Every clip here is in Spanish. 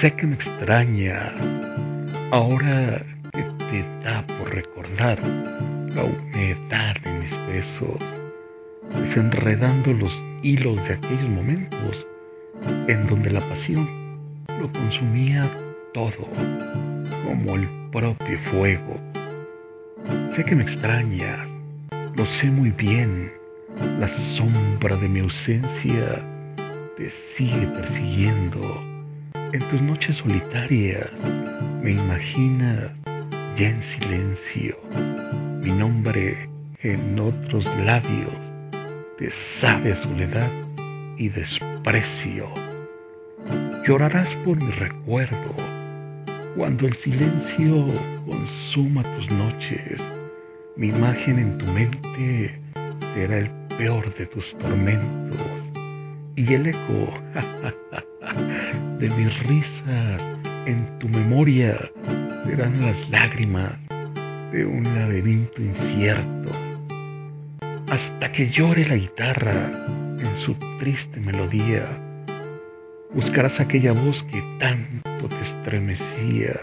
Sé que me extraña ahora que te da por recordar la humedad de mis besos, desenredando los hilos de aquellos momentos en donde la pasión lo consumía todo, como el propio fuego. Sé que me extrañas, lo sé muy bien, la sombra de mi ausencia te sigue persiguiendo. En tus noches solitarias me imaginas ya en silencio mi nombre en otros labios te sabe soledad y desprecio. Llorarás por mi recuerdo cuando el silencio consuma tus noches. Mi imagen en tu mente será el peor de tus tormentos y el eco de mis risas en tu memoria serán las lágrimas de un laberinto incierto, hasta que llore la guitarra en su triste melodía. Buscarás aquella voz que tanto te estremecía.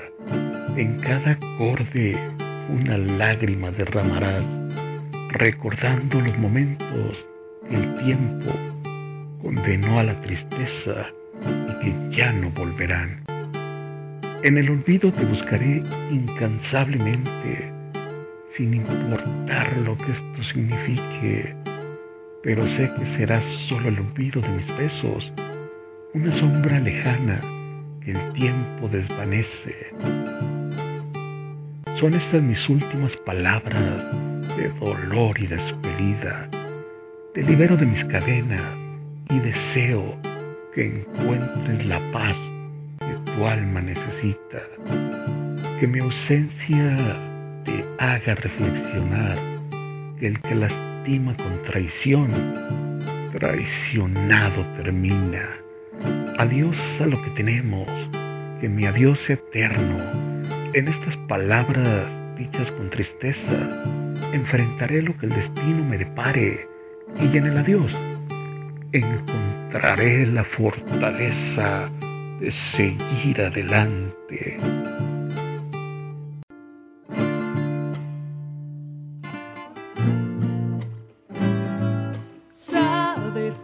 En cada acorde una lágrima derramarás, recordando los momentos que el tiempo condenó a la tristeza ya no volverán. En el olvido te buscaré incansablemente sin importar lo que esto signifique, pero sé que será solo el olvido de mis besos, una sombra lejana que el tiempo desvanece. Son estas mis últimas palabras de dolor y despedida. Te libero de mis cadenas y deseo que encuentres la paz que tu alma necesita. Que mi ausencia te haga reflexionar que el que lastima con traición, traicionado termina. Adiós a lo que tenemos, que mi adiós sea eterno. En estas palabras dichas con tristeza, enfrentaré lo que el destino me depare y en el adiós encontraré la fortaleza de seguir adelante.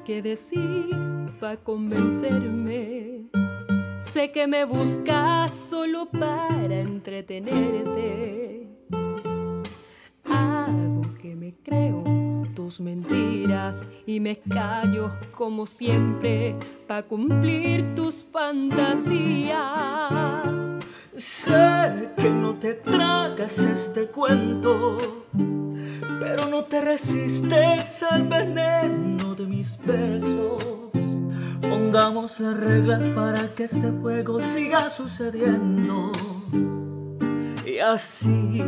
qué decir para convencerme. Sé que me buscas solo para entretenerte. Y me callo como siempre para cumplir tus fantasías. Sé que no te tragas este cuento pero no te resistes al veneno de mis besos. Pongamos las reglas para que este juego siga sucediendo. Y así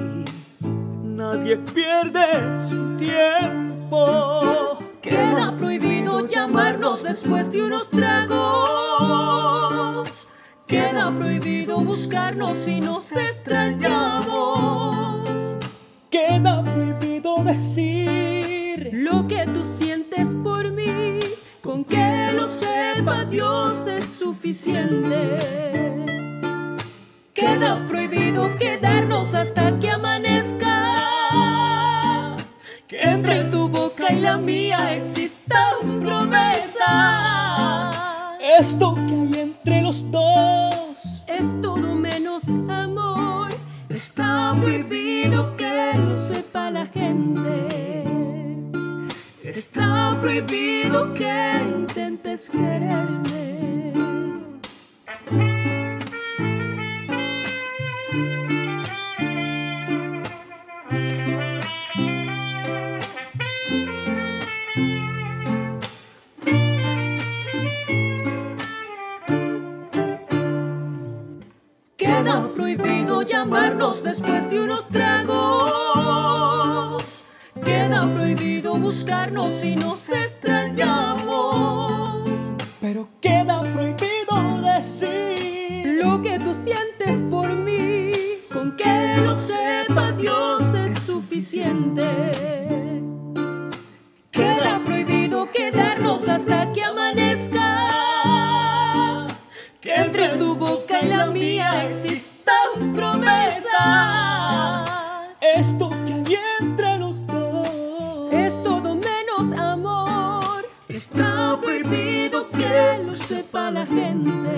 nadie pierde su tiempo. Queda prohibido llamarnos después de unos tragos. Queda prohibido buscarnos si nos extrañamos. Queda prohibido decir lo que tú sientes por mí. Con que lo sepa Dios es suficiente. Queda prohibido quedarnos hasta que amanezca. Que entre tu boca y la mía Esto que hay entre los dos es todo menos amor. Está prohibido que lo sepa la gente. Está prohibido que intentes quererme. Queda prohibido llamarnos después de unos tragos. Queda prohibido buscarnos si nos extrañamos. Sepa la gente.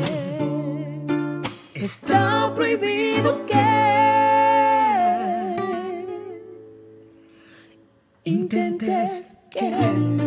Está prohibido que intentes querer.